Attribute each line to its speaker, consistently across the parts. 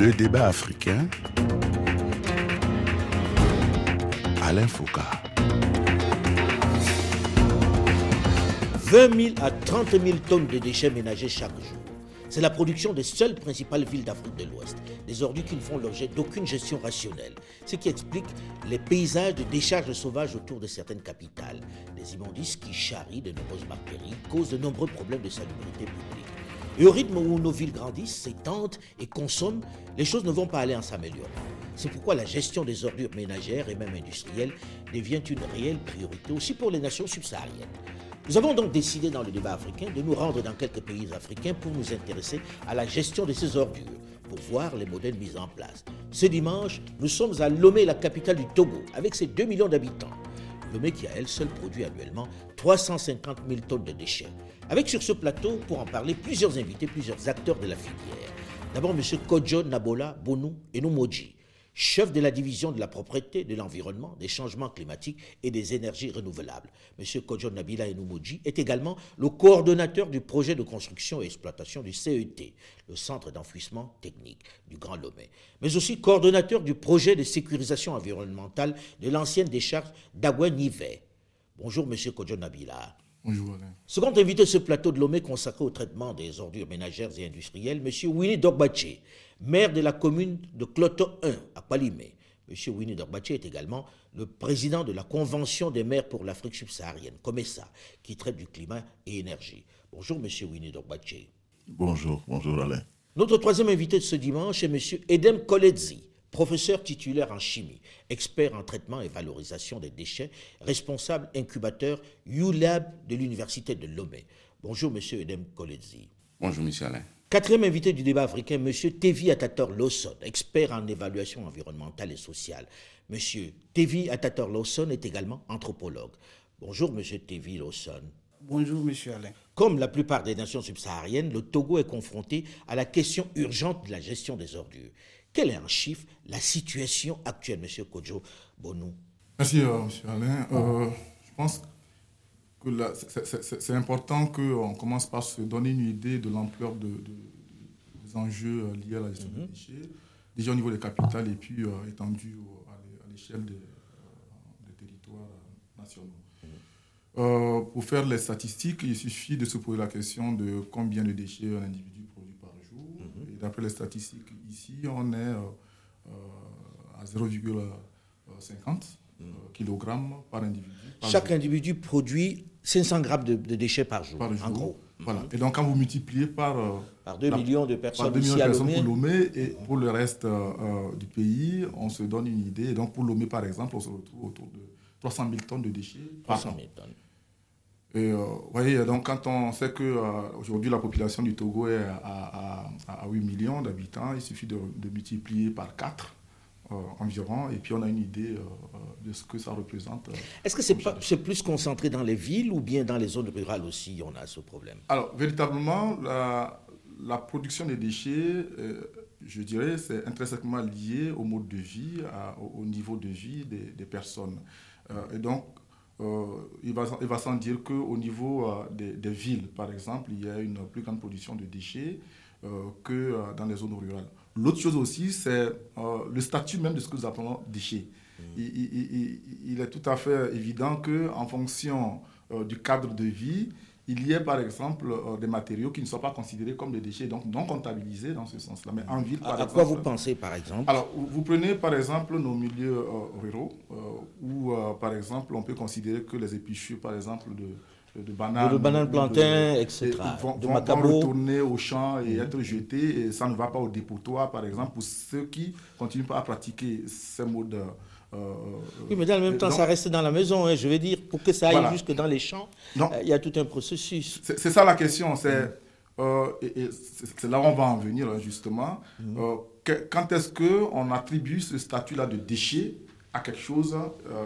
Speaker 1: Le débat africain. Alain Foucault.
Speaker 2: 20 000 à 30 000 tonnes de déchets ménagers chaque jour. C'est la production des seules principales villes d'Afrique de l'Ouest. Des ordures qui ne font l'objet d'aucune gestion rationnelle. Ce qui explique les paysages de décharges sauvages autour de certaines capitales. Des immondices qui charrient de nombreuses bactéries, causent de nombreux problèmes de salubrité publique. Et au rythme où nos villes grandissent, s'étendent et consomment, les choses ne vont pas aller en s'améliorant. C'est pourquoi la gestion des ordures ménagères et même industrielles devient une réelle priorité aussi pour les nations subsahariennes. Nous avons donc décidé dans le débat africain de nous rendre dans quelques pays africains pour nous intéresser à la gestion de ces ordures, pour voir les modèles mis en place. Ce dimanche, nous sommes à Lomé, la capitale du Togo, avec ses 2 millions d'habitants. Lomé qui à elle seule produit annuellement 350 000 tonnes de déchets. Avec sur ce plateau, pour en parler, plusieurs invités, plusieurs acteurs de la filière. D'abord, M. Kojo Nabola Bonou Enoumoji, chef de la division de la propriété, de l'environnement, des changements climatiques et des énergies renouvelables. M. Kojo Nabila Enoumoji est également le coordonnateur du projet de construction et exploitation du CET, le Centre d'enfouissement technique du Grand Lomé, mais aussi coordonnateur du projet de sécurisation environnementale de l'ancienne décharge d'Agua-Nivet. Bonjour, M. Kojo Nabila.
Speaker 3: Bonjour Alain.
Speaker 2: Second invité de ce plateau de Lomé consacré au traitement des ordures ménagères et industrielles, M. Winnie Dogbaché, maire de la commune de Cloto 1 à Palimé. M. Winnie Dogbaché est également le président de la Convention des maires pour l'Afrique subsaharienne, COMESA, qui traite du climat et énergie. Bonjour M. Winnie Dogbaché.
Speaker 3: Bonjour, bonjour Alain.
Speaker 2: Notre troisième invité de ce dimanche est M. Edem Koledzi, professeur titulaire en chimie, expert en traitement et valorisation des déchets, responsable incubateur ULAB de l'Université de Lomé. Bonjour, Monsieur Edem Koledzi.
Speaker 4: Bonjour, Monsieur Alain.
Speaker 2: Quatrième invité du débat africain, Monsieur Tevi Atator Lawson, expert en évaluation environnementale et sociale. Monsieur Tevi Atator Lawson est également anthropologue. Bonjour, Monsieur Tevi Lawson.
Speaker 5: Bonjour, Monsieur Alain.
Speaker 2: Comme la plupart des nations subsahariennes, le Togo est confronté à la question urgente de la gestion des ordures. Quelle est en chiffre la situation actuelle, M. Kojo Bonou
Speaker 3: Merci, euh, M. Alain. Euh, je pense que c'est important qu'on commence par se donner une idée de l'ampleur de, des enjeux liés à la gestion des déchets, déjà au niveau des capitales et puis euh, étendu à l'échelle des, des, territoires nationaux. Euh, pour faire les statistiques, il suffit de se poser la question de combien de déchets un individu produit par jour. Et d'après les statistiques ici, on est euh, euh, à 0,50 kg par individu. Par
Speaker 2: Chaque
Speaker 3: jour.
Speaker 2: individu produit 500 grammes de, de déchets par jour,
Speaker 3: Par
Speaker 2: en
Speaker 3: jour.
Speaker 2: gros.
Speaker 3: Voilà. Et donc, quand vous multipliez par, euh,
Speaker 2: Par 2
Speaker 3: la-
Speaker 2: millions de
Speaker 3: par
Speaker 2: personnes
Speaker 3: 2 millions
Speaker 2: ici
Speaker 3: de
Speaker 2: à
Speaker 3: personnes
Speaker 2: Lomé.
Speaker 3: pour Lomé et pour le reste euh, euh, du pays, on se donne une idée. Et donc, pour Lomé, par exemple, on se retrouve autour de 300 000 tonnes de déchets par
Speaker 2: 300
Speaker 3: an.
Speaker 2: 000 tonnes.
Speaker 3: Et euh, vous voyez, donc quand on sait que euh, aujourd'hui la population du Togo est à, à- à 8 millions d'habitants, il suffit de, de multiplier par 4 euh, environ, et puis on a une idée euh, de ce que ça représente.
Speaker 2: Est-ce que c'est plus concentré dans les villes ou bien dans les zones rurales aussi, on a ce problème?
Speaker 3: Alors, véritablement, la, la production des déchets, je dirais, c'est intrinsèquement lié au mode de vie, à- au, au niveau de vie des, des personnes. Et donc, euh, il va, il va sans dire qu'au niveau euh, des, des villes, par exemple, il y a une plus grande production de déchets euh, que dans les zones rurales. L'autre chose aussi, c'est le statut même de ce que nous appelons déchets. Il, il- il- il est tout à fait évident qu'en fonction du cadre de vie, il y a par exemple euh, des matériaux qui ne sont pas considérés comme des déchets, donc non comptabilisés dans ce sens-là. Mais en ville, par
Speaker 2: À, à
Speaker 3: exemple.
Speaker 2: quoi vous pensez, par exemple?
Speaker 3: Alors, vous prenez par exemple nos milieux euh, ruraux, euh, où par exemple on peut considérer que les épluchures, par exemple, de, de bananes,
Speaker 2: De bananes, plantains, etc.,
Speaker 3: et vont,
Speaker 2: de
Speaker 3: vont- vont retourner au champ et être jetés, et ça ne va pas au dépotoir, par exemple, pour ceux qui continuent pas à pratiquer ces modes.
Speaker 2: Oui, mais dans le même temps,
Speaker 3: donc,
Speaker 2: ça reste dans la maison. hein. Je veux dire, pour que ça aille
Speaker 3: Voilà.
Speaker 2: jusque dans les champs, euh, il y a tout un processus.
Speaker 3: C'est ça la question. C'est euh, c'est là où on va en venir hein, justement. Euh, que- quand est-ce que on attribue ce statut-là de déchet à quelque chose euh,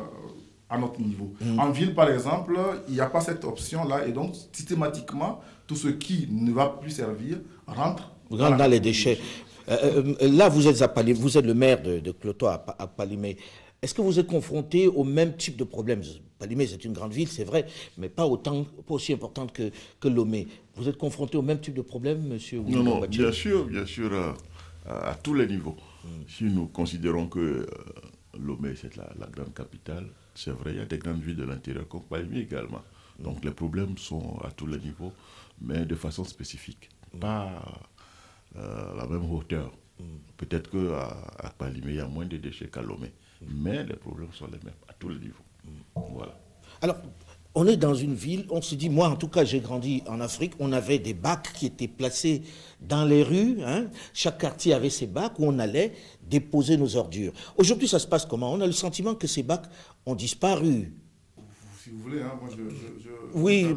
Speaker 3: à notre niveau? En ville, par exemple, il n'y a pas cette option-là et donc systématiquement, tout ce qui ne va plus servir rentre
Speaker 2: Dans, les déchets. Euh, euh, là, vous êtes à Palimé, vous êtes le maire de, de Cloto à, à Palimé. Est-ce que vous êtes confronté au même type de problème? Palimé, c'est une grande ville, c'est vrai, mais pas autant, pas aussi importante que, que Lomé. Vous êtes confronté au même type de problème, monsieur
Speaker 4: Non, non, bien sûr, bien sûr. euh, à, tous les niveaux. Si nous considérons que euh, Lomé, c'est la, grande capitale, c'est vrai, il y a des grandes villes de l'intérieur comme Palmi également. Donc les problèmes sont à tous les niveaux, mais de façon spécifique, pas euh, la même hauteur. Peut-être qu'à à Palimé, il y a moins de déchets qu'à Lomé, mais les problèmes sont les mêmes à tous les niveaux. Voilà.
Speaker 2: Alors, on est dans une ville, on se dit, moi en tout cas j'ai grandi en Afrique, on avait des bacs qui étaient placés dans les rues, hein. chaque quartier avait ses bacs où on allait déposer nos ordures. Aujourd'hui ça se passe comment? On a le sentiment que ces bacs ont disparu.
Speaker 3: Si vous voulez, hein, moi je,
Speaker 2: oui,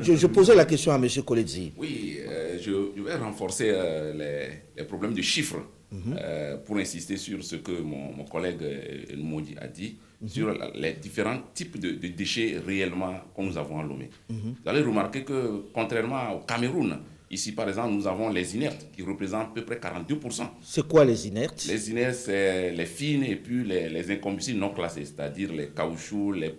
Speaker 2: je, posais la question à M. Coletzi.
Speaker 5: Oui, euh, je, vais renforcer euh, les, problèmes de chiffres mhm. euh, pour insister sur ce que mon, collègue Moudi a dit sur les différents types de, déchets réellement que nous avons à Lomé. Mhm. Vous allez remarquer que, contrairement au Cameroun, ici par exemple, nous avons les inertes qui représentent à peu près 42%.
Speaker 2: C'est quoi les inertes?
Speaker 5: Les inertes, c'est les fines et puis les, les incombustibles non classés, c'est-à-dire les caoutchoucs, les,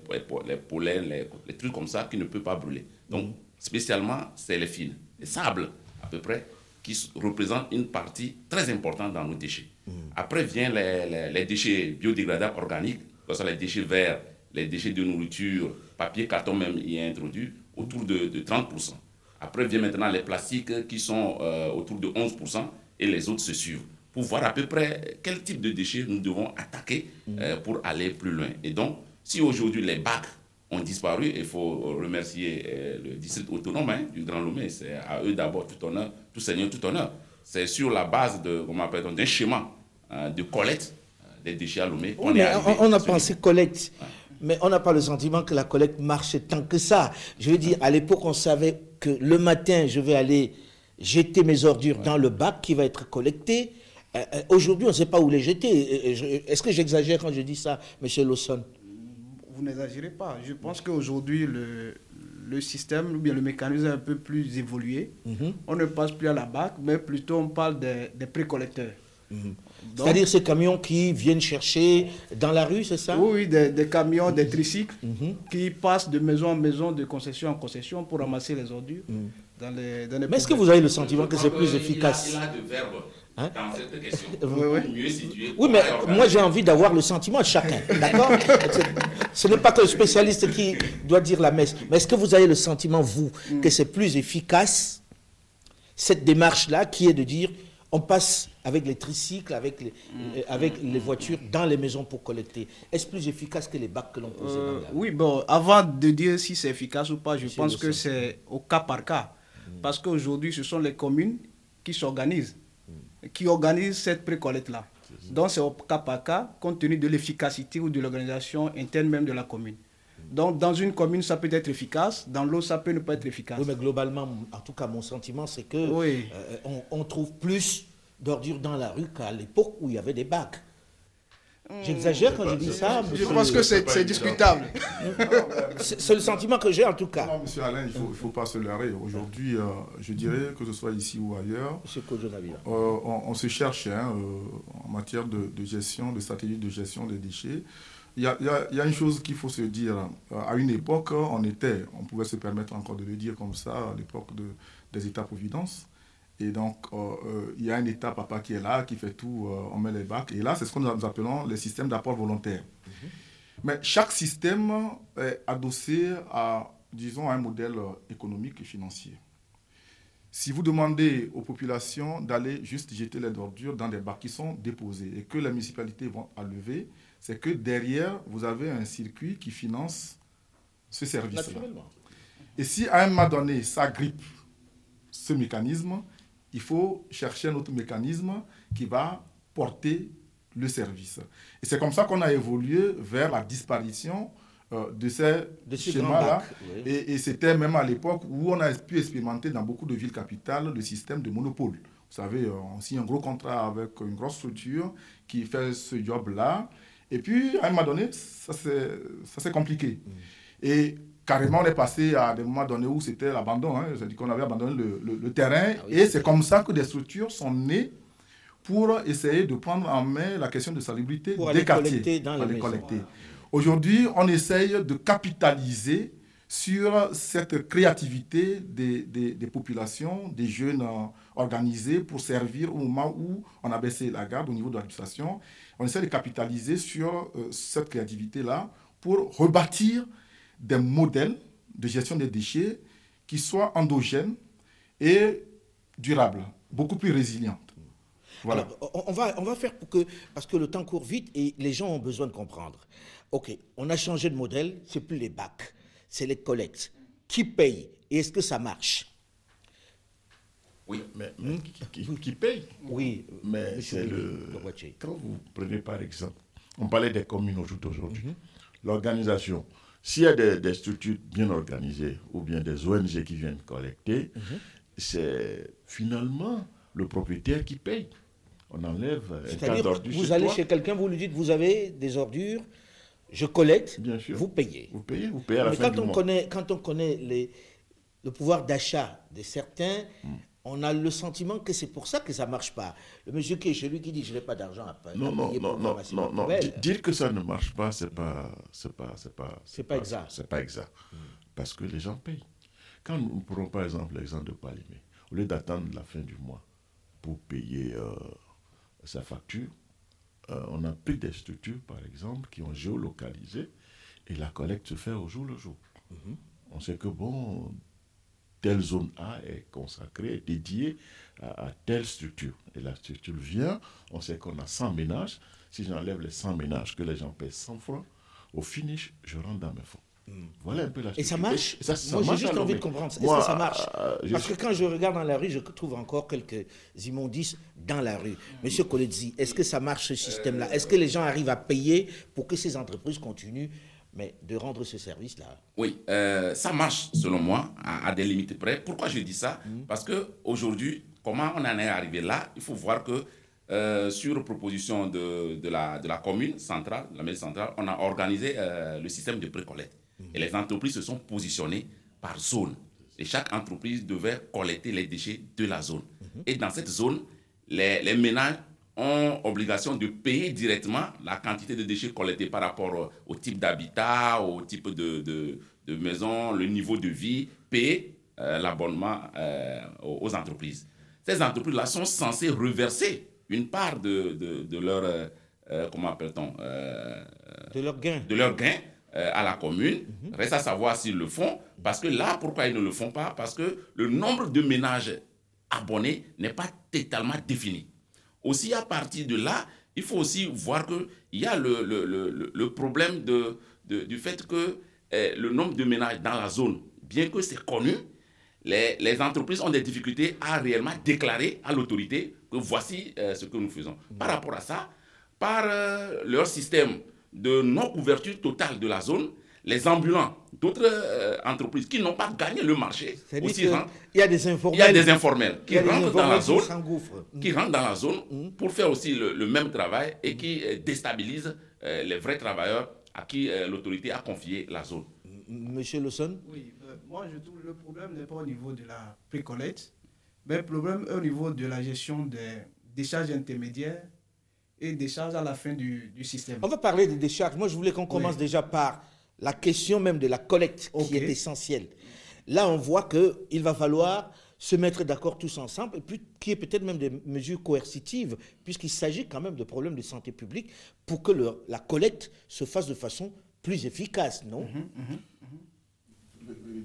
Speaker 5: les pollens, les, trucs comme ça qui ne peuvent pas brûler. Donc, mhm. spécialement, c'est les fines. Les sables, à peu près, qui représentent une partie très importante dans nos déchets. Mhm. Après viennent les, les déchets biodégradables organiques les déchets verts, les déchets de nourriture, papier, carton même y est introduit, autour de, 30%. Après vient maintenant les plastiques qui sont euh, autour de 11% et les autres se suivent pour voir à peu près quel type de déchets nous devons attaquer euh, pour aller plus loin. Et donc, si aujourd'hui les bacs ont disparu, il faut remercier euh, le district autonome hein, du Grand Lomé. C'est à eux d'abord tout honneur, tout seigneur, tout honneur. C'est sur la base d'un schéma de collecte des déchets à Lomé.
Speaker 2: on, on, a pensé collecte, mais on n'a pas le sentiment que la collecte marche tant que ça. Je veux dire, à l'époque, on savait que le matin, je vais aller jeter mes ordures dans le bac qui va être collecté. Euh, euh, aujourd'hui, on ne sait pas où les jeter. Euh, est-ce que j'exagère quand je dis ça, M. Lawson?
Speaker 6: Vous n'exagérez pas. Je pense qu'aujourd'hui, le, le système ou bien le mécanisme est un peu plus évolué. Mhm. On ne passe plus à la BAC, mais plutôt on parle des, des précollecteurs.
Speaker 2: Mhm. C'est-à-dire ces camions qui viennent chercher dans la rue, c'est ça?
Speaker 6: Oui, des, camions, des tricycles mhm. qui passent de maison en maison, de concession en concession pour ramasser les ordures. Dans les, dans les
Speaker 2: Mais est-ce que vous avez le sentiment que c'est plus efficace?
Speaker 5: il a, de verbes hein? dans cette question. Oui,
Speaker 2: oui. Mieux oui, mais moi j'ai envie d'avoir le sentiment de chacun. D'accord Ce n'est pas que le spécialiste qui doit dire la messe. Mais est-ce que vous avez le sentiment, vous, que c'est plus efficace, cette démarche-là, qui est de dire on passe avec les tricycles, avec les, euh, avec les voitures dans les maisons pour collecter? Est-ce plus efficace que les bacs que l'on pose euh,
Speaker 6: Oui, bon, avant de dire si c'est efficace ou pas, je pense que c'est au cas par cas. Mm. Parce qu'aujourd'hui, ce sont les communes qui s'organisent, mm. Qui organisent cette précollecte-là. Donc c'est au cas par cas, compte tenu de l'efficacité ou de l'organisation interne même de la commune. Mm. Donc, dans une commune, ça peut être efficace, dans l'autre, ça peut ne pas être efficace.
Speaker 2: Oui, mais globalement, en tout cas, mon sentiment, c'est que euh, on, trouve plus d'ordures dans la rue qu'à l'époque où il y avait des bacs. J'exagère quand je dis ça.
Speaker 6: Je pense que c'est discutable.
Speaker 2: c'est le sentiment que j'ai en tout cas.
Speaker 3: Non, monsieur Alain, il ne faut, pas se leurrer. Aujourd'hui, euh, je dirais que ce soit ici ou ailleurs, euh, on, se cherche hein, euh, en matière de, gestion, de stratégie de gestion des déchets. Il y, a, une chose qu'il faut se dire. À une époque, on était, on pouvait se permettre encore de le dire comme ça, à l'époque de, des États-providence. Et donc, euh, euh, il y a un État, papa, qui est là, qui fait tout, euh, on met les bacs. Et là, c'est ce que nous appelons les systèmes d'apport volontaire. Mhm. Mais chaque système est adossé à, disons, un modèle économique et financier. Si vous demandez aux populations d'aller juste jeter les ordures dans des bacs qui sont déposés et que les municipalités vont enlever, c'est que derrière, vous avez un circuit qui finance ce service-là. Et si à un moment donné, ça grippe ce mécanisme, il faut chercher un autre mécanisme qui va porter le service. Et c'est comme ça qu'on a évolué vers la disparition euh, de ces, schémas-là. Et, c'était même à l'époque où on a pu expérimenter dans beaucoup de villes capitales le système de monopole. Vous savez, euh, on signe un gros contrat avec une grosse structure qui fait ce job-là. Et puis, à un moment donné, ça s'est compliqué. Mm. Et carrément, on est passé à des moments donnés où c'était l'abandon. Hein. C'est-à-dire qu'on avait abandonné le, terrain. Ah et c'est comme ça que des structures sont nées pour essayer de prendre en main la question de salubrité des quartiers.
Speaker 2: Dans les
Speaker 3: Aujourd'hui, on essaye de capitaliser sur cette créativité des, des, populations, des jeunes euh, organisés pour servir au moment où on a baissé la garde au niveau de l'administration. On essaie de capitaliser sur euh, cette créativité-là pour rebâtir des modèles de gestion des déchets qui soient endogènes et durables, beaucoup plus résilientes.
Speaker 2: Voilà. on, va, on va faire pour que, parce que le temps court vite et les gens ont besoin de comprendre. OK, on a changé de modèle, c'est plus les bacs c'est les collectes. Qui paye et est-ce que ça marche?
Speaker 4: Oui, mais, qui, paye?
Speaker 2: Oui,
Speaker 4: mais c'est le. Quand vous prenez par exemple, on parlait des communes aujourd'hui, mhm. l'organisation. S'il y a des, structures bien organisées ou bien des ONG qui viennent collecter, mhm. c'est finalement le propriétaire qui paye. On enlève un tas d'ordures.
Speaker 2: Vous allez chez quelqu'un, vous lui dites vous avez des ordures, je collecte, vous payez.
Speaker 4: Vous payez, vous payez à la
Speaker 2: Mais quand, on Connaît, quand on connaît les, le pouvoir d'achat de certains, hmm. On a le sentiment que c'est pour ça que ça ne marche pas. Le monsieur qui est chez lui qui dit je n'ai pas d'argent à, payer
Speaker 4: non, non, non, non, non, non. Dire que ça ne marche pas, ce n'est pas, c'est pas, c'est pas,
Speaker 2: c'est pas, exact.
Speaker 4: C'est pas exact. Hmm. Parce que les gens payent. Quand nous prenons par exemple l'exemple de Palimé, au lieu d'attendre la fin du mois pour payer euh, sa facture, euh, on a pris des structures, par exemple, qui ont géolocalisé et la collecte se fait au jour le jour. Mhm. On sait que, bon, telle zone A est consacrée, dédiée à, telle structure. Et la structure vient, on sait qu'on a 100 ménages. Si j'enlève les 100 ménages, que les gens paient 100 francs, au finish, je rentre dans mes fonds. Voilà un peu la
Speaker 2: Et ça marche Moi, j'ai juste envie de comprendre. Est-ce que ça marche euh, Parce que quand je regarde dans la rue, je trouve encore quelques immondices dans la rue. Monsieur Coletzi, est-ce que ça marche ce système-là? Est-ce que les gens arrivent à payer pour que ces entreprises continuent mais de rendre ce service-là
Speaker 5: Oui, euh, ça marche selon moi à, des limites près. Pourquoi je dis ça? Hmm. Parce que aujourd'hui, comment on en est arrivé là? Il faut voir que euh, sur proposition de, de, la, de la commune centrale, la mairie centrale, on a organisé le système de précollecte. Et les entreprises se sont positionnées par zone. Et chaque entreprise devait collecter les déchets de la zone. Et dans cette zone, les, les, ménages ont obligation de payer directement la quantité de déchets collectés par rapport au type d'habitat, au type de, de, de, maison, le niveau de vie, payer euh, l'abonnement euh, aux, entreprises. Ces entreprises-là sont censées reverser une part de, de, leur, euh, comment appelle-t-on
Speaker 2: De leur gain.
Speaker 5: De leur gain euh, à la commune. Reste à savoir s'ils le font. Parce que là, pourquoi ils ne le font pas? Parce que le nombre de ménages abonnés n'est pas totalement défini. Aussi, à partir de là, il faut aussi voir qu'il y a le, le, le, problème de, du fait que eh, le nombre de ménages dans la zone, bien que c'est connu, les, les, entreprises ont des difficultés à réellement déclarer à l'autorité que voici euh, ce que nous faisons. Par rapport à ça, par euh, leur système de non-couverture totale de la zone, les ambulants d'autres euh, entreprises qui n'ont pas gagné le marché
Speaker 2: aussi il y a des informels,
Speaker 5: il y a des informels qui rentrent dans la zone, qui rentrent dans la zone pour faire aussi le, même travail et qui euh, déstabilisent euh, les vrais travailleurs à qui l'autorité a confié la zone.
Speaker 2: Monsieur Lawson?
Speaker 6: Oui, moi je trouve que le problème n'est pas au niveau de la précollecte, mais le problème est au niveau de la gestion des décharges intermédiaires et des charges à la fin du, du, système.
Speaker 2: On va parler des décharges. Moi, je voulais qu'on commence déjà par la question même de la collecte qui est essentielle. Là, on voit qu'il va falloir se mettre d'accord tous ensemble, et puis qu'il y ait peut-être même des mesures coercitives, puisqu'il s'agit quand même de problèmes de santé publique, pour que le, la collecte se fasse de façon plus efficace, non? Mhm,
Speaker 3: mhm.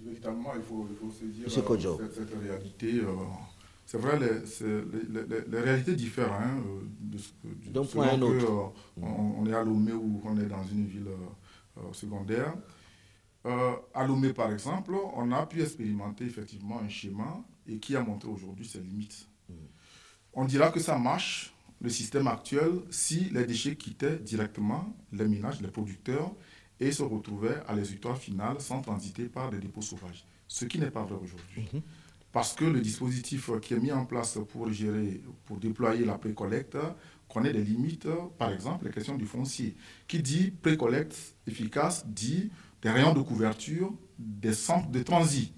Speaker 3: Véritablement, il faut, il faut se dire euh, cette, réalité. Euh, c'est vrai, les, les, réalités diffèrent. Hein,
Speaker 2: euh, D'un point à un autre.
Speaker 3: Euh, on, est à Lomé ou on est dans une ville euh, secondaire. à Lomé, par exemple, on a pu expérimenter effectivement un schéma et qui a montré aujourd'hui ses limites. Mm. On dira que ça marche, le système actuel, si les déchets quittaient directement les ménages, les producteurs, et se retrouvaient à l'exutoire final sans transiter par des dépôts sauvages. Ce qui n'est pas vrai aujourd'hui. Mm-hmm parce que le dispositif qui est mis en place pour gérer, pour déployer la précollecte connaît des limites, par exemple la question du foncier. Qui dit précollecte efficace dit des rayons de couverture, des centres de transit.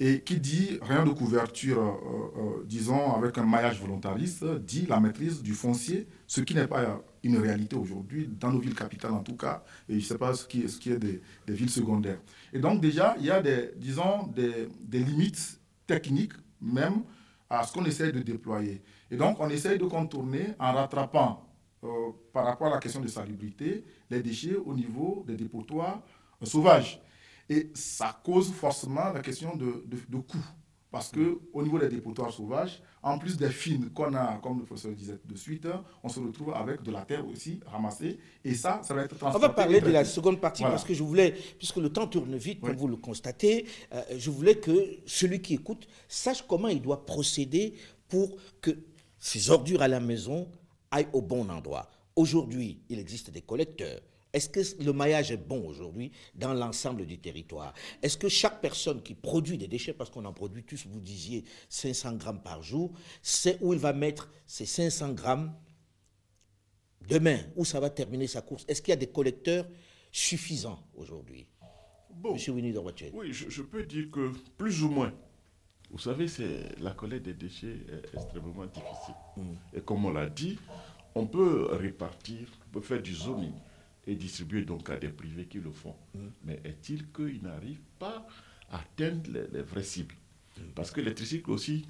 Speaker 3: Et qui dit rien de couverture, euh, euh, disons, avec un maillage volontariste, dit la maîtrise du foncier, ce qui n'est pas une réalité aujourd'hui, dans nos villes capitales en tout cas, et je ne sais pas ce qui est, ce qui est des, villes secondaires. Et donc déjà, il y a des, disons, des, des limites techniques même à ce qu'on essaye de déployer. Et donc on essaye de contourner en rattrapant euh, par rapport à la question de salubrité les déchets au niveau des dépotoirs sauvages. Et ça cause forcément la question de, de, coût. Parce qu'au niveau des dépotoirs sauvages, en plus des fines qu'on a, comme le professeur disait de suite, on se retrouve avec de la terre aussi ramassée. Et ça, ça va être
Speaker 2: transporté. On va parler de la seconde partie parce que je voulais, puisque le temps tourne vite, comme vous le constatez, euh, je voulais que celui qui écoute sache comment il doit procéder pour que ces ordures à la maison aillent au bon endroit. Aujourd'hui, il existe des collecteurs. Est-ce que le maillage est bon aujourd'hui dans l'ensemble du territoire? Est-ce que chaque personne qui produit des déchets, parce qu'on en produit tous, vous disiez 500 grammes par jour, sait où il va mettre ces 500 grammes demain, où ça va terminer sa course? Est-ce qu'il y a des collecteurs suffisants aujourd'hui?
Speaker 4: Bon, Monsieur Winnie Oui, je, peux dire que plus ou moins. Vous savez, c'est la collecte des déchets est extrêmement difficile. Hmm. Et comme on l'a dit, on peut répartir, on peut faire du zoning et distribuer donc à des privés qui le font. Mm. Mais est-il qu'ils n'arrivent pas à atteindre les, vraies cibles? Mm. Parce que les tricycles aussi,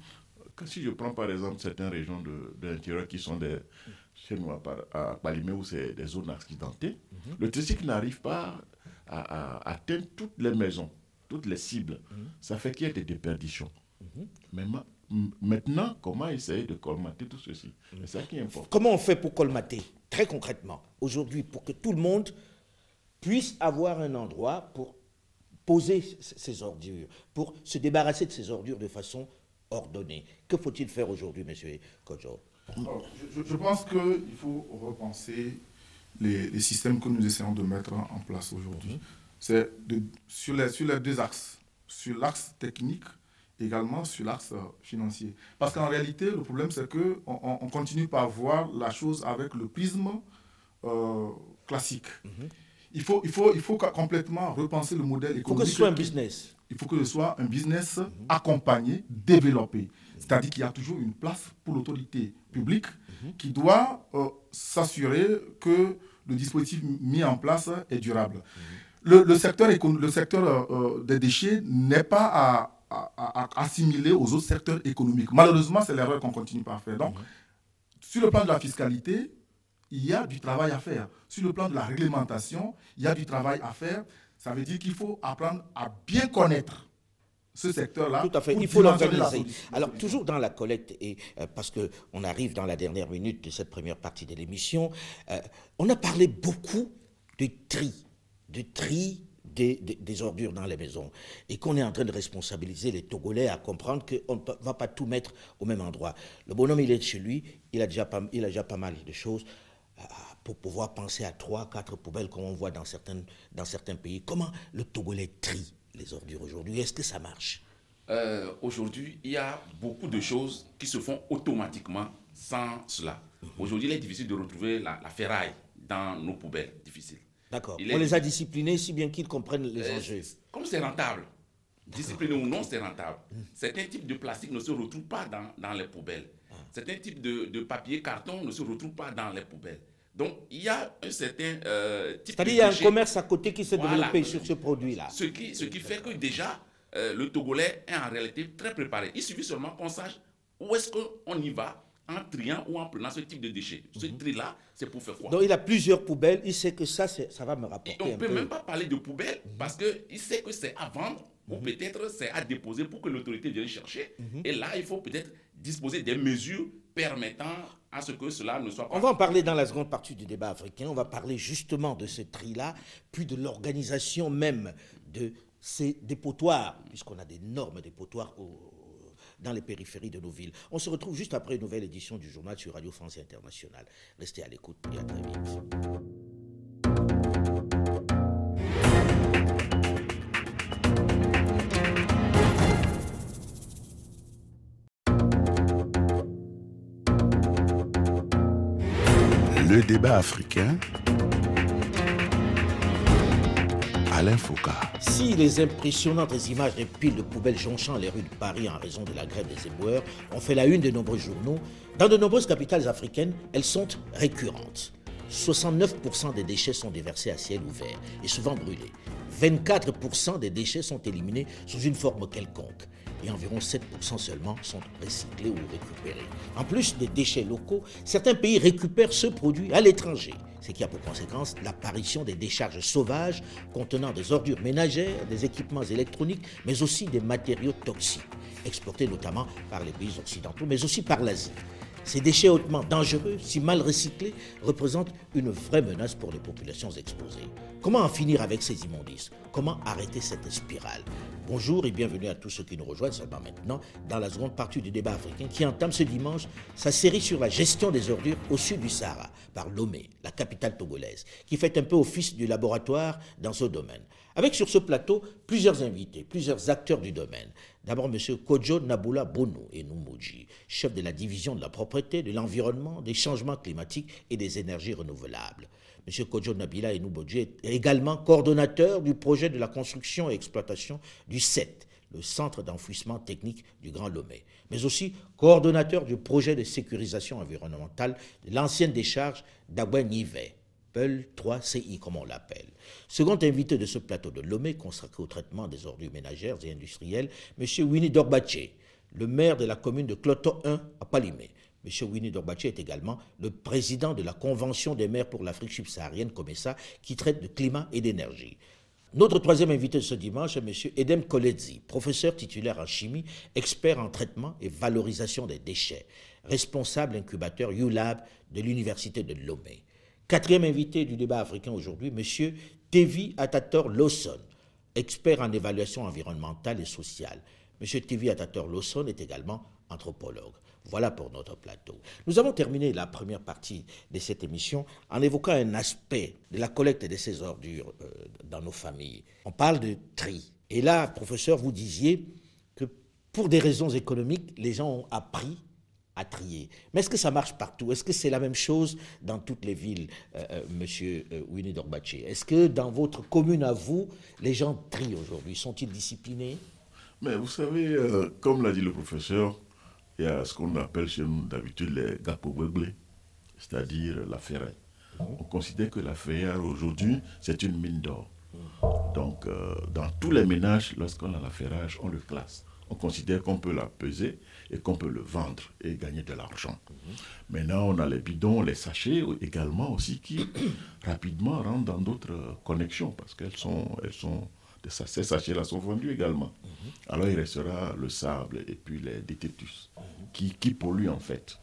Speaker 4: si je prends par exemple certaines régions de, l'intérieur qui sont des, chez nous à, Palimé où c'est des zones accidentées, mm-hmm. le tricycle n'arrive pas à, atteindre toutes les maisons, toutes les cibles. Mm. Ça fait qu'il y a des déperditions. Mm-hmm. Mais maintenant, comment essayer de colmater tout ceci? C'est ça qui importe.
Speaker 2: Comment on fait pour colmater? Très concrètement, aujourd'hui, pour que tout le monde puisse avoir un endroit pour poser ses ordures, pour se débarrasser de ces ordures de façon ordonnée. Que faut-il faire aujourd'hui, monsieur Kojo
Speaker 3: je, pense qu'il faut repenser les, systèmes que nous essayons de mettre en place aujourd'hui. Mhm. C'est sur, les, sur les deux axes. Sur l'axe technique, également sur l'axe financier. Parce qu'en réalité, le problème, c'est qu'on on continue par voir la chose avec le prisme euh, classique. Mhm. Il, faut, il, faut, il faut complètement repenser le modèle économique. Il faut
Speaker 2: que ce soit un business.
Speaker 3: Il faut que ce soit un business mhm. accompagné, développé. C'est-à-dire qu'il y a toujours une place pour l'autorité publique mhm. qui doit euh, s'assurer que le dispositif mis en place est durable. Le, secteur, le secteur euh, des déchets n'est pas à à, assimiler aux autres secteurs économiques. Malheureusement, c'est l'erreur qu'on continue par faire. Donc, sur le plan de la fiscalité, il y a du travail à faire. Sur le plan de la réglementation, il y a du travail à faire. Ça veut dire qu'il faut apprendre à bien connaître ce secteur-là.
Speaker 2: Tout à fait, il faut l'organiser. Alors, toujours dans la collecte, et euh, parce qu'on arrive dans la dernière minute de cette première partie de l'émission, euh, on a parlé beaucoup de tri, de tri des, ordures dans les maisons et qu'on est en train de responsabiliser les Togolais à comprendre qu'on ne va pas tout mettre au même endroit. Le bonhomme, il est chez lui, il a déjà pas, il a déjà pas mal de choses euh, pour pouvoir penser à trois, quatre poubelles comme on voit dans, certaines, dans certains pays. Comment le Togolais trie les ordures aujourd'hui? Est-ce que ça marche?
Speaker 5: Euh, Aujourd'hui, il y a beaucoup de choses qui se font automatiquement sans cela. Mhm. Aujourd'hui, il est difficile de retrouver la, la ferraille dans nos poubelles. Difficile.
Speaker 2: D'accord. On les a disciplinés si bien qu'ils comprennent les euh, enjeux.
Speaker 5: Comme c'est rentable. Discipliné ou non, c'est rentable. Certains types de plastique ne se retrouvent pas dans, dans les poubelles. Ah. Certains types de, de, papier, carton ne se retrouvent pas dans les poubelles. Donc, il y a un certain euh,
Speaker 2: type C'est-à-dire qu'il y a un commerce à côté qui s'est développé sur ce produit-là.
Speaker 5: Ce qui, ce qui fait que déjà, euh, le Togolais est en réalité très préparé. Il suffit seulement qu'on sache où est-ce qu'on y va en triant ou en prenant ce type de déchets. Ce mhm. tri-là, c'est pour faire quoi?
Speaker 2: Donc il a plusieurs poubelles, il sait que ça, ça va me rapporter.
Speaker 5: on ne peut même pas parler de poubelles mhm. parce qu'il sait que c'est à vendre ou mhm. peut-être c'est à déposer pour que l'autorité vienne chercher. Et là, il faut peut-être disposer des mesures permettant à ce que cela ne soit pas.
Speaker 2: On va en parler dans la seconde partie du débat africain. On va parler justement de ce tri-là, puis de l'organisation même de ces dépotoirs, puisqu'on a d'énormes dépotoirs au, dans les périphéries de nos villes. On se retrouve juste après une nouvelle édition du journal sur Radio France Internationale. Restez à l'écoute et à très vite.
Speaker 1: Le débat africain
Speaker 2: Si les impressionnantes images des piles de poubelles jonchant les rues de Paris en raison de la grève des éboueurs ont fait la une de nombreux journaux, dans de nombreuses capitales africaines, elles sont récurrentes. 69% des déchets sont déversés à ciel ouvert et souvent brûlés. 24% des déchets sont éliminés sous une forme quelconque et environ 7% seulement sont recyclés ou récupérés. En plus des déchets locaux, certains pays récupèrent ce produit à l'étranger, ce qui a pour conséquence l'apparition des décharges sauvages contenant des ordures ménagères, des équipements électroniques, mais aussi des matériaux toxiques, exportés notamment par les pays occidentaux, mais aussi par l'Asie. Ces déchets hautement dangereux, si mal recyclés, représentent une vraie menace pour les populations exposées. Comment en finir avec ces immondices? Comment arrêter cette spirale? Bonjour et bienvenue à tous ceux qui nous rejoignent seulement maintenant dans la seconde partie du débat africain qui entame ce dimanche sa série sur la gestion des ordures au sud du Sahara par Lomé, la capitale togolaise, qui fait un peu office du laboratoire dans ce domaine. Avec sur ce plateau plusieurs invités, plusieurs acteurs du domaine. D'abord M. Kojo Nabula Bono et Numuji, chef de la division de la propreté, de l'environnement, des changements climatiques et des énergies renouvelables. M. Kojo Nabila Enouboji est également coordonnateur du projet de la construction et exploitation du CET, le Centre d'enfouissement technique du Grand Lomé, mais aussi coordonnateur du projet de sécurisation environnementale de l'ancienne décharge d'Abouin-Nivet, PEL 3CI comme on l'appelle. Second invité de ce plateau de Lomé consacré au traitement des ordures ménagères et industrielles, M. Winnie Dorbaché, le maire de la commune de Cloto 1 à Palimé. M. Winnie Dorbaché est également le président de la Convention des maires pour l'Afrique subsaharienne, ça, qui traite de climat et d'énergie. Notre troisième invité de ce dimanche est M. Edem Koledzi, professeur titulaire en chimie, expert en traitement et valorisation des déchets, responsable incubateur ULAB de l'Université de Lomé. Quatrième invité du débat africain aujourd'hui, M. Tevi Atator Lawson, expert en évaluation environnementale et sociale. M. Tevi Atator Lawson est également anthropologue. Voilà pour notre plateau. Nous avons terminé la première partie de cette émission en évoquant un aspect de la collecte de ces ordures euh, dans nos familles. On parle de tri. Et là, professeur, vous disiez que pour des raisons économiques, les gens ont appris trier. Mais est-ce que ça marche partout? Est-ce que c'est la même chose dans toutes les villes, euh, euh, monsieur Winnie Dorbaché? Est-ce que dans votre commune à vous, les gens trient aujourd'hui? Sont-ils disciplinés?
Speaker 4: Mais vous savez, comme l'a dit le professeur, il y a ce qu'on appelle chez nous d'habitude les gapobeuglés, c'est-à-dire la ferraille. On considère que la ferraille aujourd'hui, c'est une mine d'or. Donc, euh, dans tous les ménages, lorsqu'on a la ferraille, on le classe. On considère qu'on peut la peser et qu'on peut le vendre et gagner de l'argent. Maintenant, on a les bidons, les sachets également aussi qui rapidement rentrent dans d'autres connexions parce qu'elles sont, elles sont ces sachets-là sont vendus également. Alors il restera le sable et puis les détritus mhm. qui, qui polluent en fait.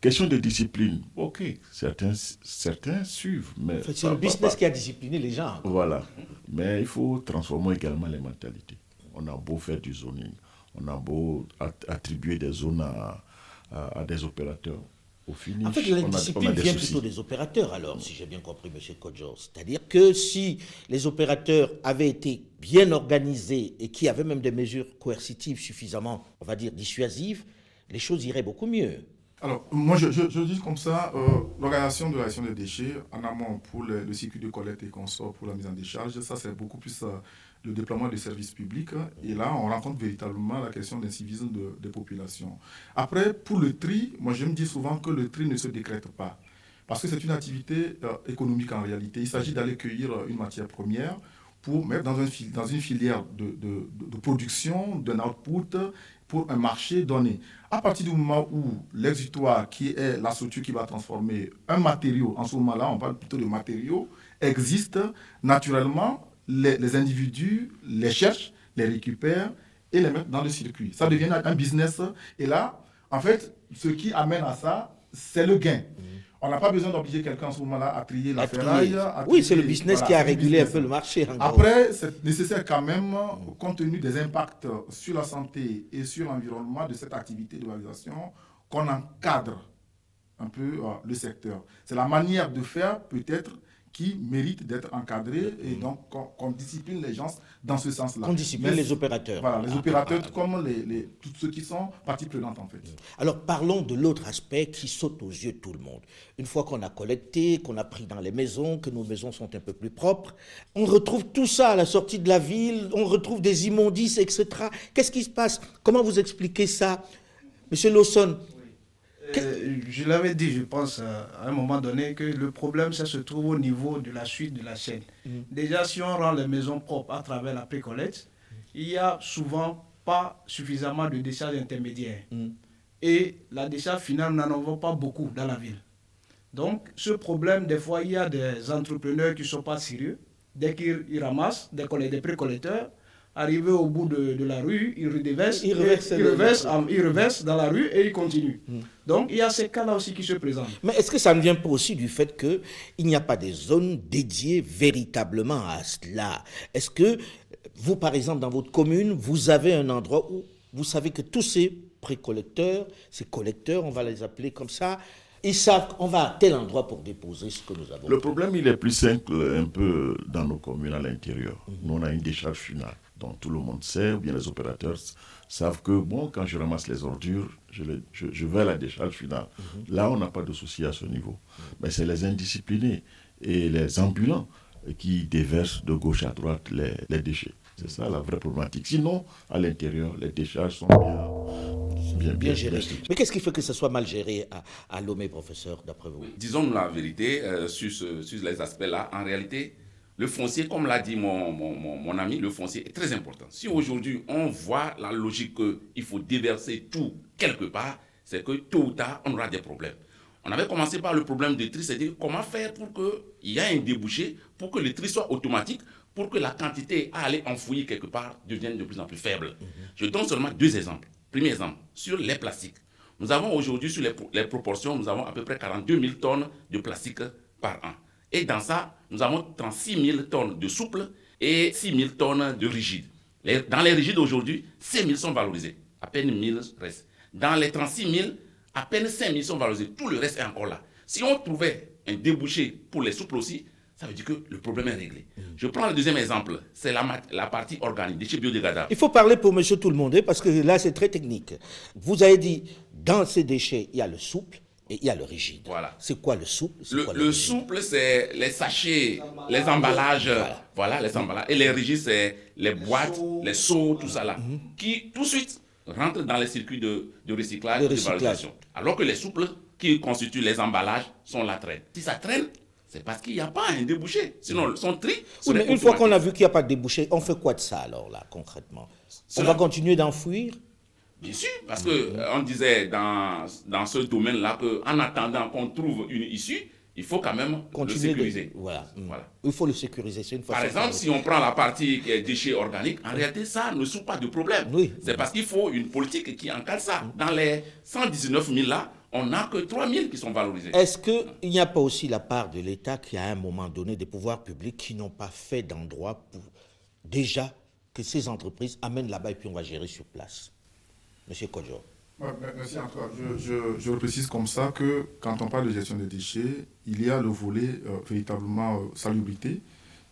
Speaker 4: Question de discipline, ok, certains, certains suivent, mais...
Speaker 2: c'est le business qui a discipliné les gens.
Speaker 4: Voilà, mais il faut transformer également les mentalités. On a beau faire du zoning, on a beau attribuer des zones à, à des opérateurs,
Speaker 2: en fait, la discipline vient plutôt des opérateurs, alors, si j'ai bien compris, M. Kodjo. C'est-à-dire que si les opérateurs avaient été bien organisés et qui avaient même des mesures coercitives suffisamment, on va dire, dissuasives, les choses iraient beaucoup mieux.
Speaker 3: Alors, moi, je, dis comme ça, euh, l'organisation de la gestion des déchets, en amont pour le, circuit de collecte et consort pour la mise en décharge, ça, c'est beaucoup plus... Euh, le déploiement des services publics. Et là, on rencontre véritablement la question d'un civisme de, des populations. Après, pour le tri, moi je me dis souvent que le tri ne se décrète pas. Parce que c'est une activité euh, économique en réalité. Il s'agit d'aller cueillir une matière première pour mettre dans, un, dans une filière de, de, de production, d'un output, pour un marché donné. À partir du moment où l'exutoire, qui est la structure qui va transformer un matériau, en ce moment-là, on parle plutôt de matériaux, existe naturellement, les, individus les cherchent, les récupèrent et les mettent dans le circuit. Ça devient un business. Et là, en fait, ce qui amène à ça, c'est le gain. On n'a pas besoin d'obliger quelqu'un en ce moment-là à trier la ferraille.
Speaker 2: oui, c'est le business qui a régulé un peu le marché.
Speaker 3: Après, c'est nécessaire quand même, compte tenu des impacts sur la santé et sur l'environnement de cette activité de valorisation, qu'on encadre un peu euh, le secteur. C'est la manière de faire, peut-être, qui méritent d'être encadrés et donc qu'on discipline les gens dans ce sens-là.
Speaker 2: Qu'on discipline les opérateurs.
Speaker 3: Voilà, les ah, opérateurs ah, ah. comme les, les, tous ceux qui sont partie prenante en fait.
Speaker 2: Alors parlons de l'autre aspect qui saute aux yeux de tout le monde. Une fois qu'on a collecté, qu'on a pris dans les maisons, que nos maisons sont un peu plus propres, on retrouve tout ça à la sortie de la ville, on retrouve des immondices, etc. Qu'est-ce qui se passe? Comment vous expliquez ça? Monsieur Lawson,
Speaker 6: euh, je l'avais dit, je pense, euh, à un moment donné, que le problème, ça se trouve au niveau de la suite de la chaîne. Mm. Déjà, si on rend les maisons propres à travers la précollecte, il y a souvent pas suffisamment de décharges intermédiaires. Mm. Et la décharge finale, n'en avons pas beaucoup dans la ville. Donc, ce problème, des fois, il y a des entrepreneurs qui ne sont pas sérieux. Dès qu'ils ramassent des, des précollecteurs, Arrivé au bout de, la rue, il redéverse, il reverse, dans la rue et il continue. Hmm. Donc il y a ces cas-là aussi qui se présentent.
Speaker 2: Mais est-ce que ça ne vient pas aussi du fait qu'il n'y a pas des zones dédiées véritablement à cela? Est-ce que vous, par exemple, dans votre commune, vous avez un endroit où vous savez que tous ces précollecteurs, ces collecteurs, on va les appeler comme ça, ils savent qu'on va à tel endroit pour déposer ce que nous avons.
Speaker 4: Le problème, il est plus simple un peu dans nos communes à l'intérieur. Hmm. Nous, on a une décharge finale tout le monde sait, ou bien les opérateurs savent que, bon, quand je ramasse les ordures, je, je, vais à la décharge finale. Mhm. Là, on n'a pas de souci à ce niveau. Mais c'est les indisciplinés et les ambulants qui déversent de gauche à droite les, les déchets. C'est ça la vraie problématique. Sinon, à l'intérieur, les décharges sont bien, bien, gérées.
Speaker 2: Mais qu'est-ce qui fait que ce soit mal géré à, à Lomé, professeur, d'après vous?
Speaker 5: Disons la vérité euh, sur, sur les aspects-là. En réalité, le foncier, comme l'a dit mon, mon, ami, le foncier est très important. Si aujourd'hui on voit la logique qu'il faut déverser tout quelque part, c'est que tôt ou tard, on aura des problèmes. On avait commencé par le problème de tri, c'est-à-dire comment faire pour qu'il y ait un débouché, pour que le tri soit automatique, pour que la quantité à aller enfouir quelque part devienne de plus en plus faible. Mhm. Je donne seulement deux exemples. Premier exemple, sur les plastiques. Nous avons aujourd'hui, sur les, les proportions, nous avons à peu près 42 000 tonnes de plastique par an. Et dans ça, nous avons 36 000 tonnes de souple et 6 000 tonnes de rigide. dans les rigides aujourd'hui, 5 000 sont valorisés. À peine 1 000 restent. Dans les 36 000, à peine 5 000 sont valorisés. Tout le reste est encore là. Si on trouvait un débouché pour les souples aussi, ça veut dire que le problème est réglé. Je prends le deuxième exemple, c'est la, la, partie organique, déchets biodégradables.
Speaker 2: Il faut parler pour monsieur tout le monde, hein, parce que là c'est très technique. Vous avez dit, dans ces déchets, il y a le souple, et il y a le rigide.
Speaker 5: Voilà.
Speaker 2: C'est quoi le souple?
Speaker 5: Le, souple, c'est les sachets, les emballages. Voilà. les emballages. Et les rigides, c'est les boîtes, les seaux, tout ça là. Mhm. Qui, tout de suite, rentrent dans les circuits de, recyclage et de valorisation. Alors que les souples, qui constituent les emballages, sont la traîne. Si ça traîne, c'est parce qu'il n'y a pas un débouché. Sinon, son tri.
Speaker 2: Oui, mais une fois qu'on a vu qu'il n'y a pas de débouché, on fait quoi de ça alors, là, concrètement? On va continuer d'enfouir
Speaker 5: Bien sûr, parce qu'on euh, disait dans, dans ce domaine-là qu'en attendant qu'on trouve une issue, il faut quand même Continuer le sécuriser.
Speaker 2: voilà. voilà. Il faut le sécuriser. Une
Speaker 5: Par exemple, si on prend la partie qui est déchets organiques, en réalité, ça ne souffre pas de problème.
Speaker 2: Oui.
Speaker 5: C'est parce qu'il faut une politique qui encadre ça. Dans les 119 000 là, on n'a que 3 000 qui sont valorisés.
Speaker 2: Est-ce qu'il n'y a pas aussi la part de l'État qui, à un moment donné, des pouvoirs publics qui n'ont pas fait d'endroit pour déjà que ces entreprises amènent là-bas et puis on va gérer sur place? Monsieur Kodjo.
Speaker 3: merci Antoine. Je, je, précise comme ça que quand on parle de gestion des déchets, il y a le volet euh, véritablement euh, salubrité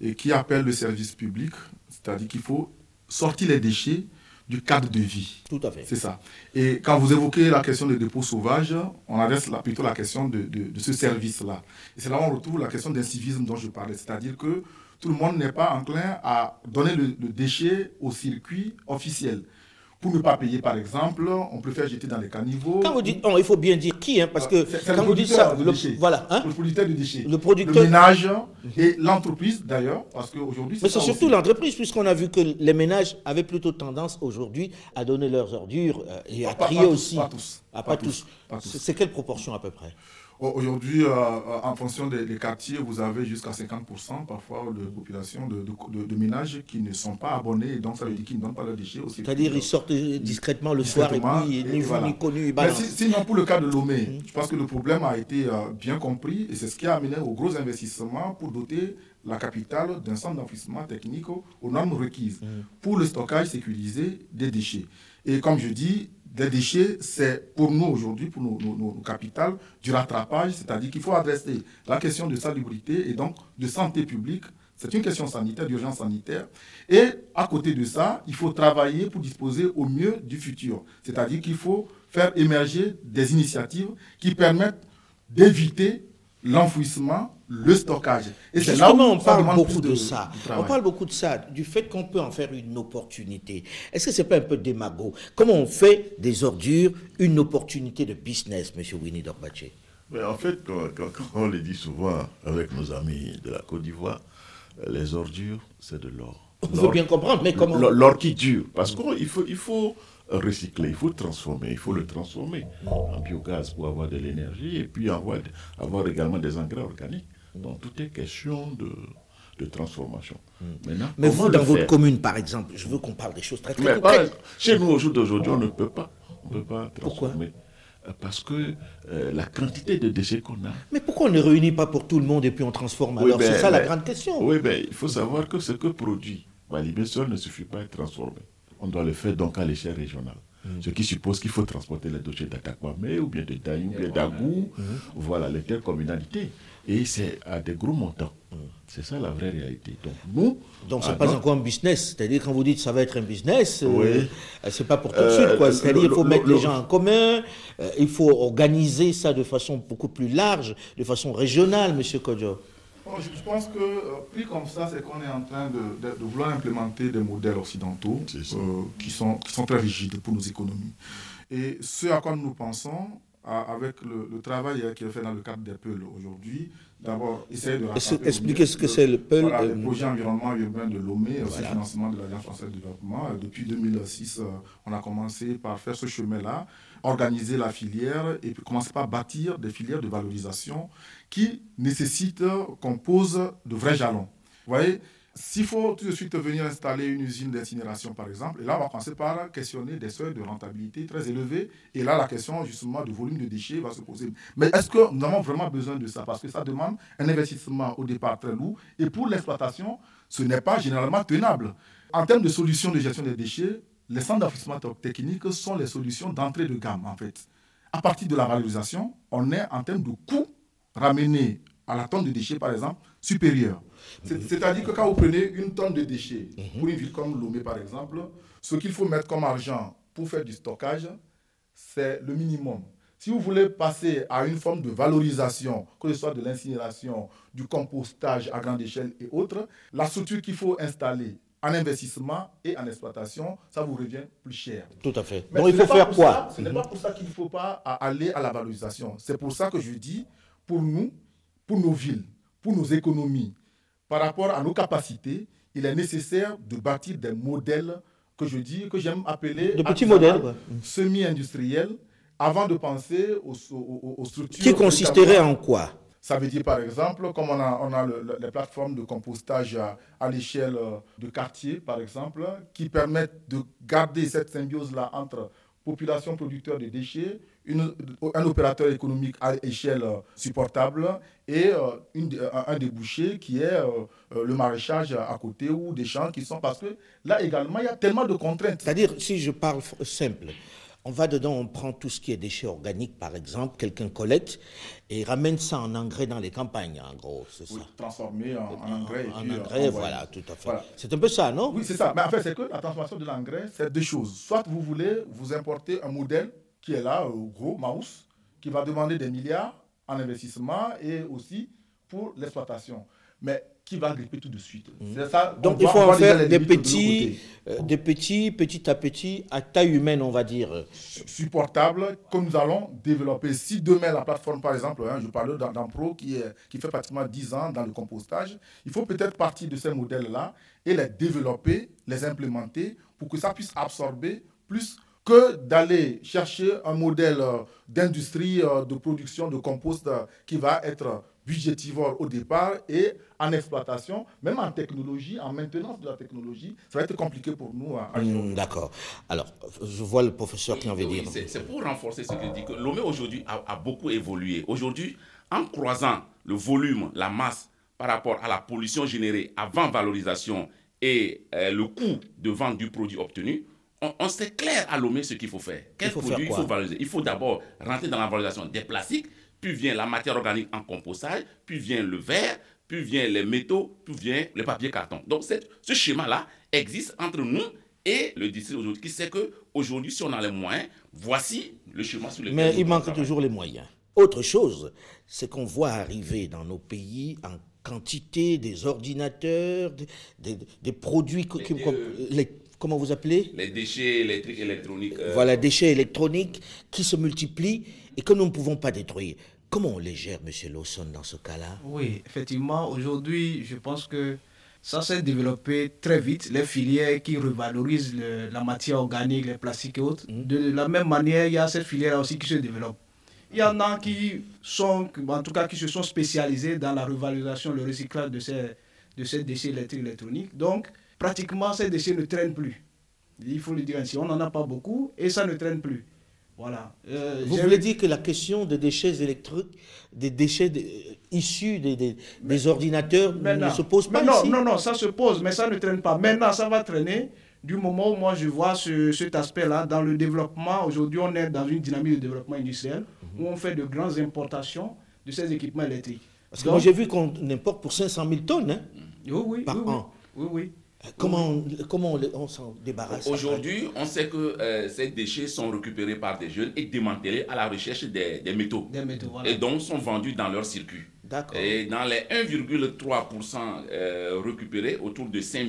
Speaker 3: et qui appelle le service public, c'est-à-dire qu'il faut sortir les déchets du cadre de vie.
Speaker 2: Tout à fait.
Speaker 3: C'est ça. Et quand vous évoquez la question des dépôts sauvages, on adresse plutôt la question de, de, ce service-là. Et c'est là où on retrouve la question d'incivisme dont je parlais, c'est-à-dire que tout le monde n'est pas enclin à donner le, le déchet au circuit officiel. Pour ne pas payer, par exemple, on préfère jeter dans les caniveaux.
Speaker 2: Quand vous dites il faut bien dire qui, hein, parce que quand vous dites ça,
Speaker 3: le,
Speaker 2: voilà,
Speaker 3: hein? le producteur de déchets,
Speaker 2: le, producteur...
Speaker 3: le ménage et l'entreprise d'ailleurs, parce qu'aujourd'hui.
Speaker 2: Mais c'est surtout l'entreprise, puisqu'on a vu que les ménages avaient plutôt tendance aujourd'hui à donner leurs ordures euh, et à trier aussi.
Speaker 3: Pas tous.
Speaker 2: Ah, pas, tous. C'est quelle proportion à peu près?
Speaker 3: Aujourd'hui, euh, euh, en fonction des, quartiers, vous avez jusqu'à 50% parfois de population de, de, ménages qui ne sont pas abonnés, donc ça veut dire qu'ils ne donnent pas leurs déchets aussi.
Speaker 2: C'est-à-dire ils sortent discrètement le soir et puis ni vu ni connu.
Speaker 3: sinon, pour le cas de Lomé, mmh. je pense que le problème a été euh, bien compris et c'est ce qui a amené aux gros investissements pour doter la capitale d'un centre d'enfouissement technique aux normes requises mmh. pour le stockage sécurisé des déchets. Et comme je dis, des déchets, c'est pour nous aujourd'hui, pour nos, nos, capitales, du rattrapage, c'est-à-dire qu'il faut adresser la question de salubrité et donc de santé publique. C'est une question sanitaire, d'urgence sanitaire. Et à côté de ça, il faut travailler pour disposer au mieux du futur. C'est-à-dire qu'il faut faire émerger des initiatives qui permettent d'éviter l'enfouissement, le stockage.
Speaker 2: Et c'est là où on parle beaucoup de, ça. On parle beaucoup de ça, du fait qu'on peut en faire une opportunité. Est-ce que c'est pas un peu démago? Comment on fait des ordures une opportunité de business, Monsieur Winnie Dorbaché
Speaker 4: Mais en fait, quand, on le dit souvent avec nos amis de la Côte d'Ivoire, les ordures, c'est de l'or.
Speaker 2: On veut bien comprendre, mais comment
Speaker 4: L'or qui dure. Parce qu'il faut, il faut recycler, il faut transformer, il faut le transformer en biogaz pour avoir de l'énergie et puis avoir, avoir également des engrais organiques. Donc tout est question de, de transformation.
Speaker 2: Maintenant, Mais vous, dans votre commune, par exemple, je veux qu'on parle des choses très, très
Speaker 4: concrètes. chez nous, au jour d'aujourd'hui, on ne peut pas. On peut pas transformer. Euh, parce que euh, la quantité de déchets qu'on a.
Speaker 2: Mais pourquoi on ne réunit pas pour tout le monde et puis on transforme Alors, c'est ça la grande question.
Speaker 4: Oui, mais il faut savoir que ce que produit Malibé seul ne suffit pas à être transformé on doit le faire donc à l'échelle régionale. Ce qui suppose qu'il faut transporter les dossiers d'Atakwame ou bien de Daï ou bien d'Agou, voilà, l'intercommunalité. Et c'est à des gros montants. C'est ça la vraie réalité. Donc, nous.
Speaker 2: Donc, ce n'est pas encore un business. C'est-à-dire, quand vous dites que ça va être un business, euh, ce n'est pas pour tout de suite. Euh, C'est-à-dire, il faut mettre les gens en commun, euh, il faut organiser ça de façon beaucoup plus large, de façon régionale, M. Kodjo.
Speaker 3: Je pense que euh, plus comme ça, c'est qu'on est en train de, vouloir implémenter des modèles occidentaux euh, qui, sont, qui sont très rigides pour nos économies. Et ce à quoi nous pensons, avec le, travail qui est fait dans le cadre des PEL aujourd'hui, d'abord essayer de
Speaker 2: expliquer ce que c'est le PEL.
Speaker 3: Voilà, le projet environnement urbain de Lomé, aussi financement de l'Alliance française de développement. Depuis 2006, euh, on a commencé par faire ce chemin-là, organiser la filière et commencer par bâtir des filières de valorisation qui nécessite qu'on pose de vrais jalons. Vous voyez, s'il faut tout de suite venir installer une usine d'incinération, par exemple, et là, on va commencer par questionner des seuils de rentabilité très élevés. Et là, la question, justement, du volume de déchets va se poser. Mais est-ce que nous avons vraiment besoin de ça? Parce que ça demande un investissement au départ très lourd. Et pour l'exploitation, ce n'est pas généralement tenable. En termes de solutions de gestion des déchets, les centres d'enfouissement technique sont les solutions d'entrée de gamme, en fait. À partir de la valorisation, on est en termes de coûts ramener à la tonne de déchets, par exemple, supérieure. C'est-à-dire que quand vous prenez une tonne de déchets, pour une ville comme Lomé, par exemple, ce qu'il faut mettre comme argent pour faire du stockage, c'est le minimum. Si vous voulez passer à une forme de valorisation, que ce soit de l'incinération, du compostage à grande échelle et autres, la structure qu'il faut installer en investissement et en exploitation, ça vous revient plus cher.
Speaker 2: Tout à fait. Mais il faut faire quoi
Speaker 3: Ce n'est pas pour ça qu'il ne faut pas aller à la valorisation. C'est pour ça que je dis, pour nous, pour nos villes, pour nos économies, par rapport à nos capacités, il est nécessaire de bâtir des modèles que je dis, que j'aime appeler
Speaker 2: de petits modèles
Speaker 3: semi-industriels, avant de penser aux, structures.
Speaker 2: Qui consisterait en quoi?
Speaker 3: Ça veut dire, par exemple, comme on a, on a les plateformes de compostage à, l'échelle de quartier, par exemple, qui permettent de garder cette symbiose-là entre population producteur de déchets, un opérateur économique à échelle euh, supportable et euh, un débouché qui est euh, le maraîchage à côté ou des champs qui sont... Parce que là également, il y a tellement de contraintes.
Speaker 2: C'est-à-dire, si je parle simple, on va dedans, on prend tout ce qui est déchets organiques, par exemple, quelqu'un collecte et ramène ça en engrais dans les campagnes, en gros, c'est ça.
Speaker 3: Transformé en, engrais.
Speaker 2: En, engrais, voilà, tout à fait. C'est un peu ça, non?
Speaker 3: Oui, c'est ça. Mais en fait, c'est que la transformation de l'engrais, c'est deux choses. Soit vous voulez vous importer un modèle qui est là, au gros, Maus, qui va demander des milliards en investissement et aussi pour l'exploitation. Mais qui va gripper tout de suite.
Speaker 2: Mmh. Ça, Donc il faut en faire des petits, euh, des petits, petit à petit, à taille humaine, on va dire.
Speaker 3: Supportable, comme nous allons développer. Si demain la plateforme, par exemple, hein, je parle d'un pro qui, est, qui fait pratiquement 10 ans dans le compostage, il faut peut-être partir de ces modèles-là et les développer, les implémenter pour que ça puisse absorber plus que d'aller chercher un modèle euh, d'industrie euh, de production de compost qui va être budgétivore au départ et en exploitation, même en technologie, en maintenance de la technologie, ça va être compliqué pour nous à,
Speaker 2: hmm, D'accord. Alors, je vois le professeur qui en veut dire.
Speaker 5: C'est pour renforcer ce que je dis que l'OME aujourd'hui a, beaucoup évolué. Aujourd'hui, en croisant le volume, la masse par rapport à la pollution générée avant valorisation et le coût de vente du produit obtenu, on, sait clair à Lomé ce qu'il faut faire. Quel produit il faut valoriser? Il faut d'abord rentrer dans la valorisation des plastiques, puis vient la matière organique en compostage, puis vient le verre, puis vient les métaux, puis vient le papier carton. Donc ce schéma-là existe entre nous et le district aujourd'hui qui sait que aujourd'hui si on a les moyens, voici le schéma sur lequel
Speaker 2: Mais il manque toujours les moyens. Autre chose, c'est qu'on voit arriver dans nos pays en quantité des ordinateurs, des, produits, les, comment vous appelez?
Speaker 5: Les déchets électriques, électroniques.
Speaker 2: Euh, voilà, déchets électroniques qui se multiplient et que nous ne pouvons pas détruire. Comment on les gère, M. Lawson, dans ce cas-là?
Speaker 6: Oui, effectivement, aujourd'hui, je pense que ça s'est développé très vite, les filières qui revalorisent la matière organique, les plastiques et autres. Mmh. De la même manière, il y a cette filière aussi qui se développe. Il y en a qui sont, en tout cas, qui se sont spécialisés dans la revalorisation, le recyclage de ces, de ces déchets électriques électroniques. Donc, pratiquement, ces déchets ne traînent plus. Il faut le dire ainsi. On n'en a pas beaucoup et ça ne traîne plus. Voilà.
Speaker 2: Euh, Vous voulez dire que la question des déchets électriques, des déchets issus des, des, ordinateurs ne se pose pas
Speaker 6: non, Non, non, ça se pose, mais ça ne traîne pas. Maintenant, ça va traîner du moment où moi je vois ce, cet aspect-là dans le développement. Aujourd'hui, on est dans une dynamique de développement industriel où on fait de grandes importations de ces équipements électriques.
Speaker 2: Parce que moi j'ai vu qu'on importe pour 500 000 tonnes hein,
Speaker 6: oui, oui,
Speaker 2: par
Speaker 6: oui,
Speaker 2: an.
Speaker 6: Oui, oui.
Speaker 2: Comment, comment on, s'en débarrasse
Speaker 5: Aujourd'hui, on sait que euh, ces déchets sont récupérés par des jeunes et démantelés à la recherche des, des métaux.
Speaker 6: Des métaux
Speaker 5: Et donc sont vendus dans leur circuit.
Speaker 2: D'accord.
Speaker 5: Et dans les 1,3% euh, récupérés, autour de 5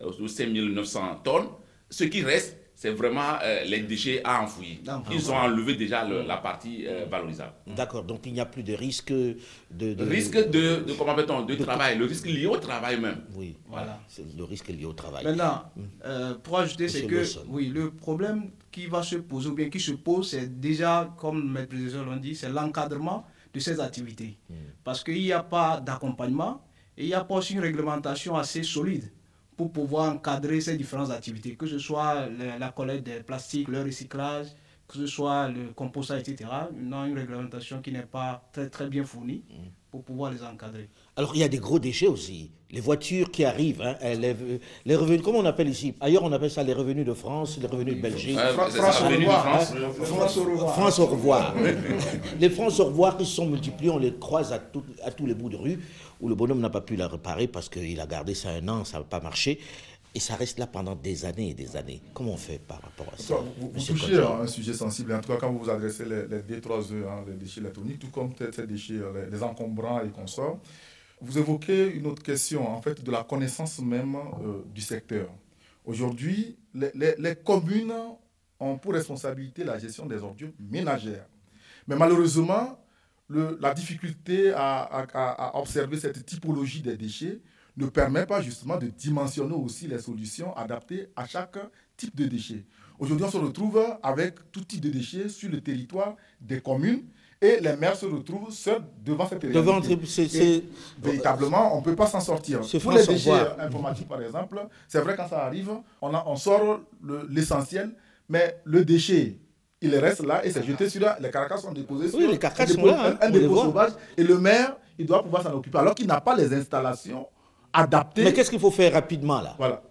Speaker 5: 900 tonnes, ce qui reste c'est vraiment euh, les déchets à enfouir. Ils ont enlevé déjà la partie euh, valorisable.
Speaker 2: D'accord, donc il n'y a plus de risque de...
Speaker 5: de risque de, de comment on de, travail, le risque lié au travail même.
Speaker 2: Oui, voilà. C'est le risque lié au travail.
Speaker 6: Maintenant, hmm. euh, pour ajouter, c'est que oui, le problème qui va se poser, ou bien qui se pose, c'est déjà, comme mes prédécesseurs l'ont dit, c'est l'encadrement de ces activités. Parce qu'il n'y a pas d'accompagnement et il n'y a pas aussi une réglementation assez solide pour pouvoir encadrer ces différentes activités, que ce soit la collecte des plastiques, le recyclage, que ce soit le compostage, etc. Nous avons une réglementation qui n'est pas très, très bien fournie pour pouvoir les encadrer.
Speaker 2: Alors il y a des gros déchets aussi. Les voitures qui arrivent, hein, les, revenus, comment on appelle ici? Ailleurs on appelle ça les revenus de France, les revenus de Belgique.
Speaker 6: France, au revoir. France,
Speaker 2: au revoir. France au revoir. les France au revoir qui sont multipliés, on les croise à, à tous les bouts de rue où le bonhomme n'a pas pu la réparer parce qu'il a gardé ça un an, ça n'a pas marché. Et ça reste là pendant des années et des années. Comment on fait par rapport à ça
Speaker 3: Vous, touchez à un sujet sensible. En tout cas, quand vous vous adressez les, les D3E, hein, les déchets électroniques, tout comme ces déchets, euh, les, encombrants et consorts, vous évoquez une autre question, en fait, de la connaissance même euh, du secteur. Aujourd'hui, les, les, communes ont pour responsabilité la gestion des ordures ménagères. Mais malheureusement, la difficulté à, observer cette typologie des déchets ne permet pas justement de dimensionner aussi les solutions adaptées à chaque type de déchets. Aujourd'hui, on se retrouve avec tout type de déchets sur le territoire des communes et les maires se retrouvent seuls devant cette devant, Véritablement, on ne peut pas s'en sortir. Pour les déchets informatiques, par exemple, c'est vrai quand ça arrive, on, on sort l'essentiel, mais le déchet il reste là et c'est jeté sur là. Les carcasses sont déposées sur
Speaker 2: oui, les carcasses sont là,
Speaker 3: un, dépôt sauvage. Et le maire, il doit pouvoir s'en occuper alors qu'il n'a pas les installations
Speaker 2: Mais qu'est-ce qu'il faut faire rapidement là?
Speaker 3: Voilà.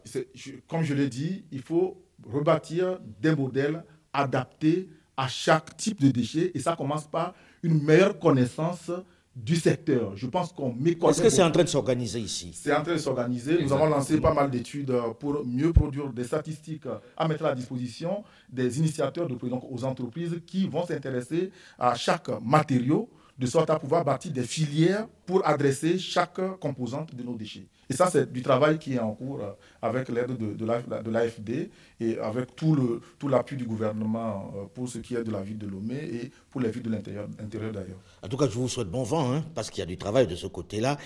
Speaker 3: comme je l'ai dit, il faut rebâtir des modèles adaptés à chaque type de déchet et ça commence par une meilleure connaissance du secteur. Je pense qu'on méconnaît.
Speaker 2: Est-ce que c'est en train de s'organiser ici?
Speaker 3: C'est en train de s'organiser. Nous avons lancé pas mal d'études pour mieux produire des statistiques à mettre à disposition des initiateurs, de, donc aux entreprises qui vont s'intéresser à chaque matériau de sorte à pouvoir bâtir des filières pour adresser chaque composante de nos déchets. Et ça, c'est du travail qui est en cours euh, avec l'aide de, l'AFD et avec tout, le, tout l'appui du gouvernement euh, pour ce qui est de la ville de Lomé et pour les villes de l'intérieur, d'ailleurs.
Speaker 2: En tout cas, je vous souhaite bon vent, hein, parce qu'il y a du travail de ce côté-là.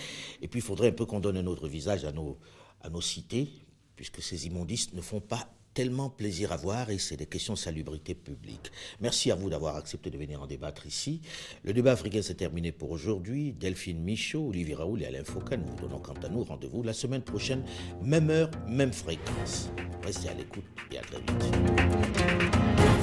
Speaker 2: Et puis, il faudrait un peu qu'on donne un autre visage à nos, à nos cités, puisque ces immondistes ne font pas tellement plaisir à voir et c'est des questions de salubrité publique. Merci à vous d'avoir accepté de venir en débattre ici. Le débat africain s'est terminé pour aujourd'hui. Delphine Michaud, Olivier Raoul et Alain Foucault, nous vous donnons quant à nous rendez-vous la semaine prochaine, même heure, même fréquence. Restez à l'écoute et à très vite.